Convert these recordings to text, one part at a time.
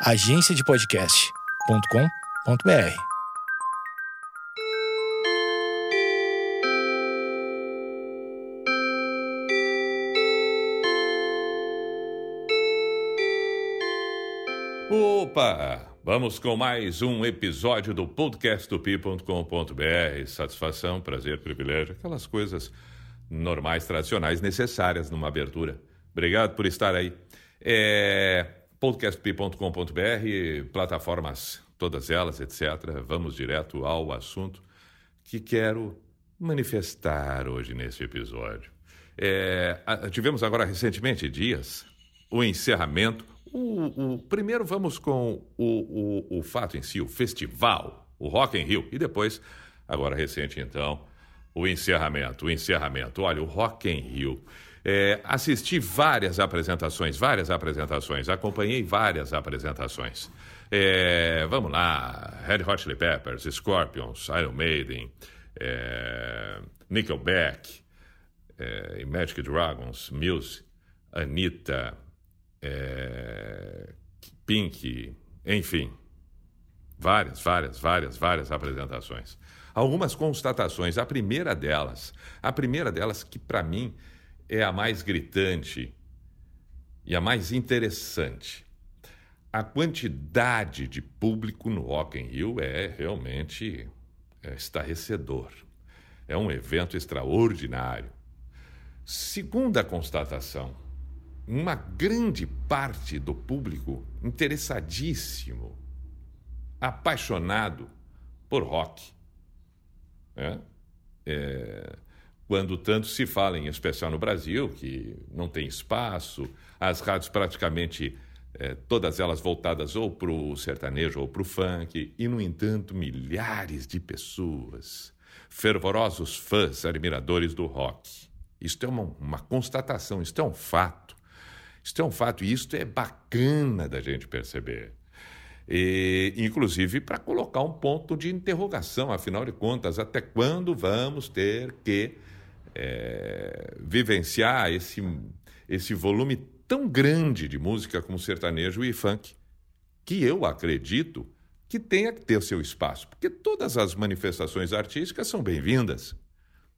agenciadepodcast.com.br. Opa! Vamos com mais um episódio do podcast do. Satisfação, prazer, privilégio, aquelas coisas normais, tradicionais, necessárias numa abertura. Obrigado por estar aí. É, podcastp.com.br, plataformas, todas elas, etc. Vamos direto ao assunto que quero manifestar hoje nesse episódio. É, tivemos agora recentemente dias o encerramento. O, o primeiro vamos com o, o, o fato em si, o festival, o Rock in Rio, e depois, agora recente então, o encerramento, o encerramento. Olha, o Rock in Rio. É, assisti várias apresentações, várias apresentações, acompanhei várias apresentações. É, vamos lá, Red Hot Chili Peppers, Scorpions, Iron Maiden, é, Nickelback, é, Magic Dragons, Muse, Anitta, é, Pink, enfim, várias, várias, várias, várias apresentações algumas constatações. A primeira delas, a primeira delas que para mim é a mais gritante e a mais interessante. A quantidade de público no Rock in Rio é realmente é estarrecedor. É um evento extraordinário. Segunda constatação, uma grande parte do público interessadíssimo, apaixonado por rock. É? É, quando tanto se fala, em especial no Brasil, que não tem espaço, as rádios praticamente é, todas elas voltadas ou para o sertanejo ou para o funk, e, no entanto, milhares de pessoas, fervorosos fãs, admiradores do rock. Isto é uma, uma constatação, isto é um fato. Isto é um fato e isto é bacana da gente perceber. E, inclusive para colocar um ponto de interrogação, afinal de contas, até quando vamos ter que é, vivenciar esse, esse volume tão grande de música como sertanejo e funk, que eu acredito que tenha que ter seu espaço, porque todas as manifestações artísticas são bem-vindas.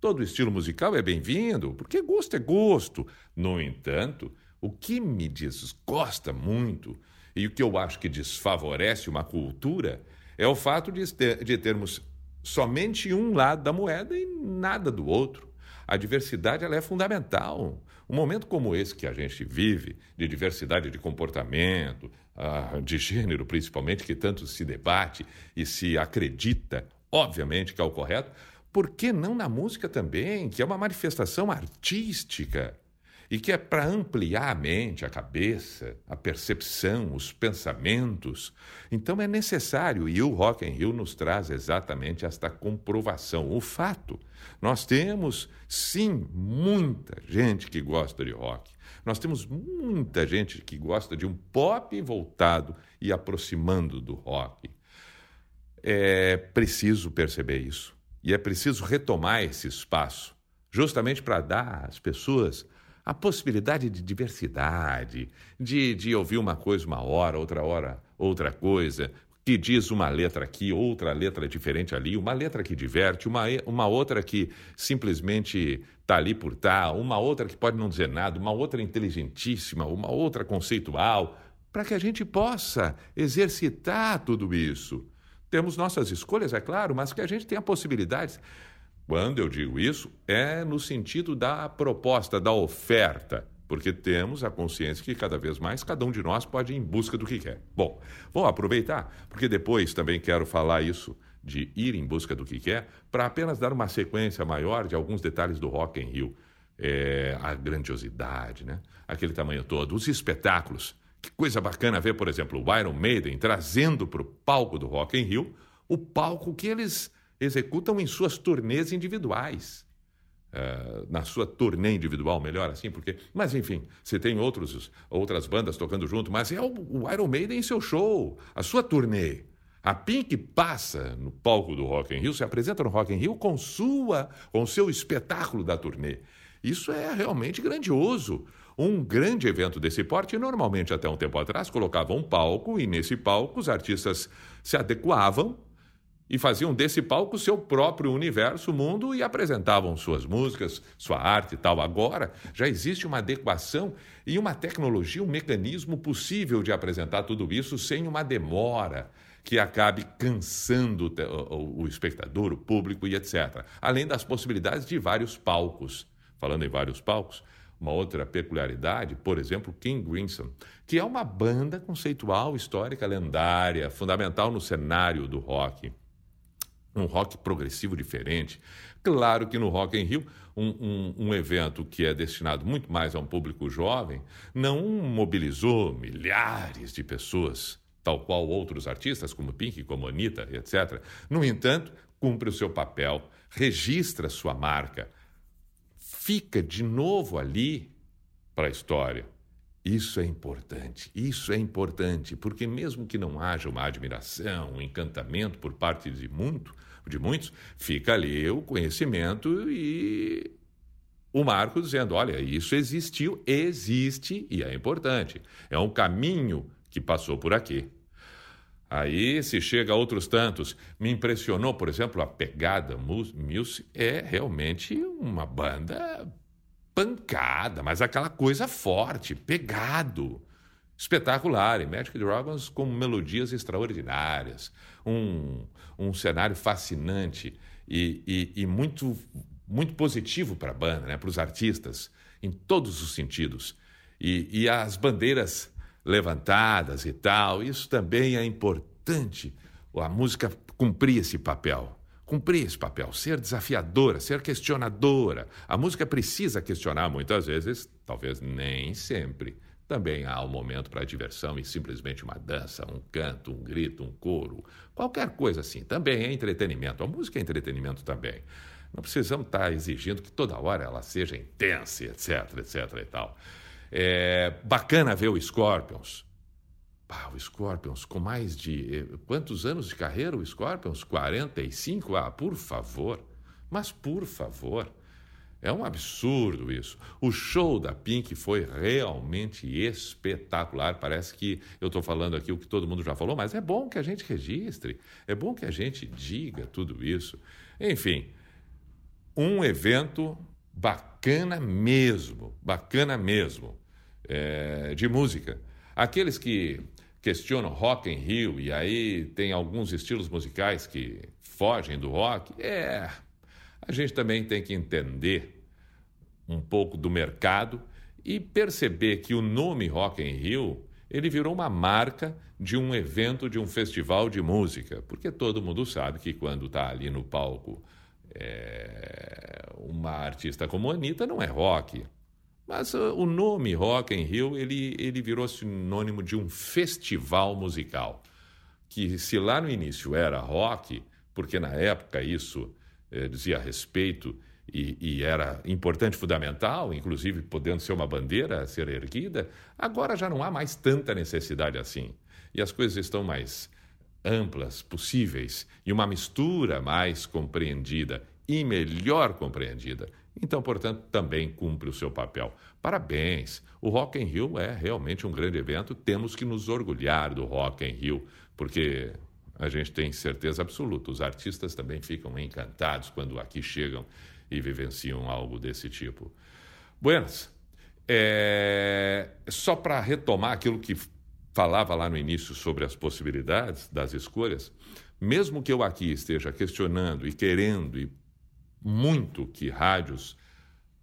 Todo estilo musical é bem-vindo, porque gosto é gosto. No entanto, o que me desgosta muito e o que eu acho que desfavorece uma cultura é o fato de, ter, de termos somente um lado da moeda e nada do outro. A diversidade ela é fundamental. Um momento como esse que a gente vive, de diversidade de comportamento, ah, de gênero principalmente, que tanto se debate e se acredita, obviamente, que é o correto, por que não na música também, que é uma manifestação artística? E que é para ampliar a mente, a cabeça, a percepção, os pensamentos. Então é necessário, e o Rock in Rio nos traz exatamente esta comprovação, o fato. Nós temos, sim, muita gente que gosta de rock. Nós temos muita gente que gosta de um pop voltado e aproximando do rock. É preciso perceber isso. E é preciso retomar esse espaço, justamente para dar às pessoas a possibilidade de diversidade, de, de ouvir uma coisa uma hora, outra hora outra coisa, que diz uma letra aqui, outra letra diferente ali, uma letra que diverte, uma, uma outra que simplesmente está ali por tá, uma outra que pode não dizer nada, uma outra inteligentíssima, uma outra conceitual, para que a gente possa exercitar tudo isso. Temos nossas escolhas, é claro, mas que a gente tenha possibilidades. Quando eu digo isso, é no sentido da proposta, da oferta, porque temos a consciência que cada vez mais cada um de nós pode ir em busca do que quer. Bom, vou aproveitar, porque depois também quero falar isso de ir em busca do que quer, para apenas dar uma sequência maior de alguns detalhes do Rock in Rio. É, a grandiosidade, né? aquele tamanho todo, os espetáculos. Que coisa bacana ver, por exemplo, o Iron Maiden trazendo para o palco do Rock in Rio o palco que eles executam em suas turnês individuais. Uh, na sua turnê individual, melhor assim, porque. Mas enfim, você tem outros, outras bandas tocando junto, mas é o, o Iron Maiden em seu show, a sua turnê. A Pink passa no palco do Rock in Rio, se apresenta no Rock in Rio com sua, com seu espetáculo da turnê. Isso é realmente grandioso. Um grande evento desse porte, normalmente até um tempo atrás, colocava um palco e nesse palco os artistas se adequavam e faziam desse palco seu próprio universo, mundo e apresentavam suas músicas, sua arte e tal. Agora já existe uma adequação e uma tecnologia, um mecanismo possível de apresentar tudo isso sem uma demora que acabe cansando o espectador, o público e etc. Além das possibilidades de vários palcos. Falando em vários palcos, uma outra peculiaridade, por exemplo, King Crimson, que é uma banda conceitual, histórica, lendária, fundamental no cenário do rock. Um rock progressivo diferente. Claro que no Rock in Rio, um, um, um evento que é destinado muito mais a um público jovem, não mobilizou milhares de pessoas, tal qual outros artistas, como Pink, como Anitta, etc. No entanto, cumpre o seu papel, registra sua marca, fica de novo ali para a história. Isso é importante, isso é importante, porque mesmo que não haja uma admiração, um encantamento por parte de, muito, de muitos, fica ali o conhecimento e o marco dizendo: olha, isso existiu, existe e é importante. É um caminho que passou por aqui. Aí se chega a outros tantos. Me impressionou, por exemplo, a pegada Muse é realmente uma banda pancada, mas aquela coisa forte, pegado. Espetacular, e Magic Dragons com melodias extraordinárias, um, um cenário fascinante e, e, e muito, muito positivo para a banda, né? para os artistas, em todos os sentidos. E, e as bandeiras levantadas e tal. Isso também é importante. A música cumprir esse papel. Cumprir esse papel, ser desafiadora, ser questionadora. A música precisa questionar muitas vezes, talvez nem sempre. Também há um momento para diversão e simplesmente uma dança, um canto, um grito, um coro, qualquer coisa assim. Também é entretenimento. A música é entretenimento também. Não precisamos estar exigindo que toda hora ela seja intensa, etc, etc e tal. É bacana ver o Scorpions. Ah, o Scorpions, com mais de. Eh, quantos anos de carreira o Scorpions? 45? Ah, por favor. Mas por favor. É um absurdo isso. O show da Pink foi realmente espetacular. Parece que eu estou falando aqui o que todo mundo já falou, mas é bom que a gente registre, é bom que a gente diga tudo isso. Enfim, um evento bacana mesmo, bacana mesmo, é, de música. Aqueles que questionam rock em Rio e aí tem alguns estilos musicais que fogem do rock, é, a gente também tem que entender um pouco do mercado e perceber que o nome Rock em Rio ele virou uma marca de um evento, de um festival de música, porque todo mundo sabe que quando está ali no palco é, uma artista como Anitta não é rock. Mas uh, o nome Rock in Rio ele, ele virou sinônimo de um festival musical. Que se lá no início era rock, porque na época isso eh, dizia respeito e, e, era importante, fundamental, inclusive podendo ser uma bandeira a ser erguida, agora já não há mais tanta necessidade assim. E as coisas estão mais amplas possíveis e uma mistura mais compreendida e melhor compreendida. Então, portanto, também cumpre o seu papel. Parabéns! O Rock in Rio é realmente um grande evento. Temos que nos orgulhar do Rock in Rio, porque a gente tem certeza absoluta. Os artistas também ficam encantados quando aqui chegam e vivenciam algo desse tipo. Buenas, é... só para retomar aquilo que falava lá no início sobre as possibilidades das escolhas, mesmo que eu aqui esteja questionando e querendo e muito que rádios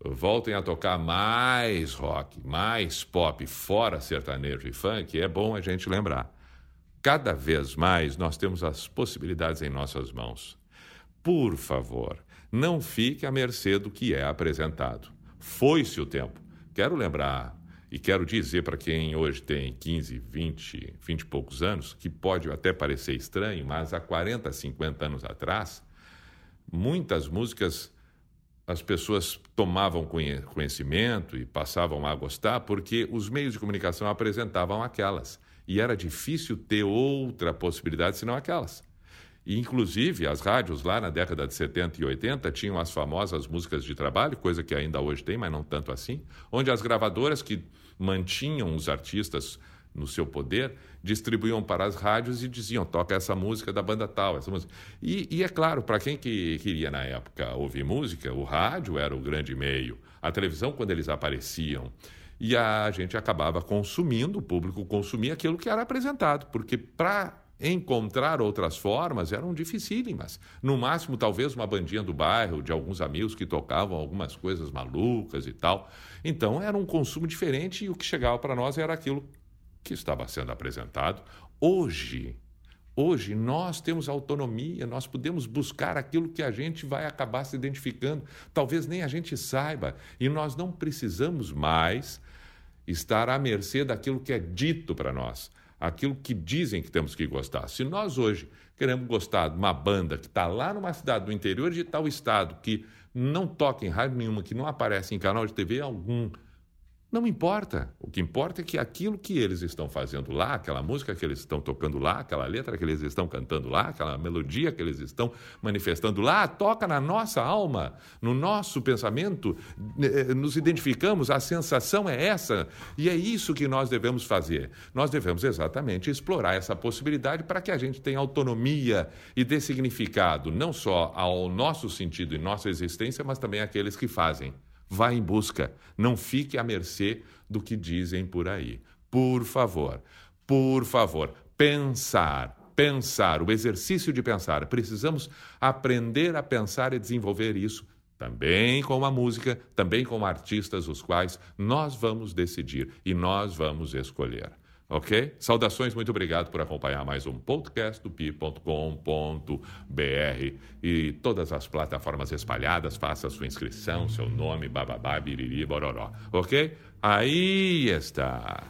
voltem a tocar mais rock, mais pop, fora sertanejo e funk, é bom a gente lembrar. Cada vez mais nós temos as possibilidades em nossas mãos. Por favor, não fique à mercê do que é apresentado. Foi-se o tempo. Quero lembrar e quero dizer para quem hoje tem 15, 20, 20 e poucos anos, que pode até parecer estranho, mas há 40, 50 anos atrás, muitas músicas as pessoas tomavam conhecimento e passavam a gostar porque os meios de comunicação apresentavam aquelas. E era difícil ter outra possibilidade senão aquelas. E, inclusive, as rádios lá na década de 70 e 80 tinham as famosas músicas de trabalho, coisa que ainda hoje tem, mas não tanto assim, onde as gravadoras que mantinham os artistas no seu poder, distribuíam para as rádios e diziam: toca essa música da banda tal, essa música. E, e é claro, para quem que queria na época ouvir música, o rádio era o grande meio, a televisão, quando eles apareciam. E a gente acabava consumindo, o público consumia aquilo que era apresentado, porque para encontrar outras formas eram dificílimas. No máximo, talvez uma bandinha do bairro, de alguns amigos que tocavam algumas coisas malucas e tal. Então, era um consumo diferente e o que chegava para nós era aquilo que estava sendo apresentado. Hoje, hoje nós temos autonomia, nós podemos buscar aquilo que a gente vai acabar se identificando. Talvez nem a gente saiba e nós não precisamos mais estar à mercê daquilo que é dito para nós, aquilo que dizem que temos que gostar. Se nós hoje queremos gostar de uma banda que está lá numa cidade do interior de tal estado que não toca em rádio nenhuma, que não aparece em canal de TV algum, não importa. O que importa é que aquilo que eles estão fazendo lá, aquela música que eles estão tocando lá, aquela letra que eles estão cantando lá, aquela melodia que eles estão manifestando lá, toca na nossa alma, no nosso pensamento, eh, nos identificamos, a sensação é essa. E é isso que nós devemos fazer. Nós devemos exatamente explorar essa possibilidade para que a gente tenha autonomia e dê significado, não só ao nosso sentido e nossa existência, mas também àqueles que fazem. Vá em busca, não fique à mercê do que dizem por aí. Por favor, por favor, pensar, pensar, o exercício de pensar. Precisamos aprender a pensar e desenvolver isso também com a música, também com artistas os quais nós vamos decidir e nós vamos escolher. Ok? Saudações, muito obrigado por acompanhar mais um podcast do pi.com.br e todas as plataformas espalhadas. Faça sua inscrição, seu nome, bababá, biriri, bororó. Ok? Aí está.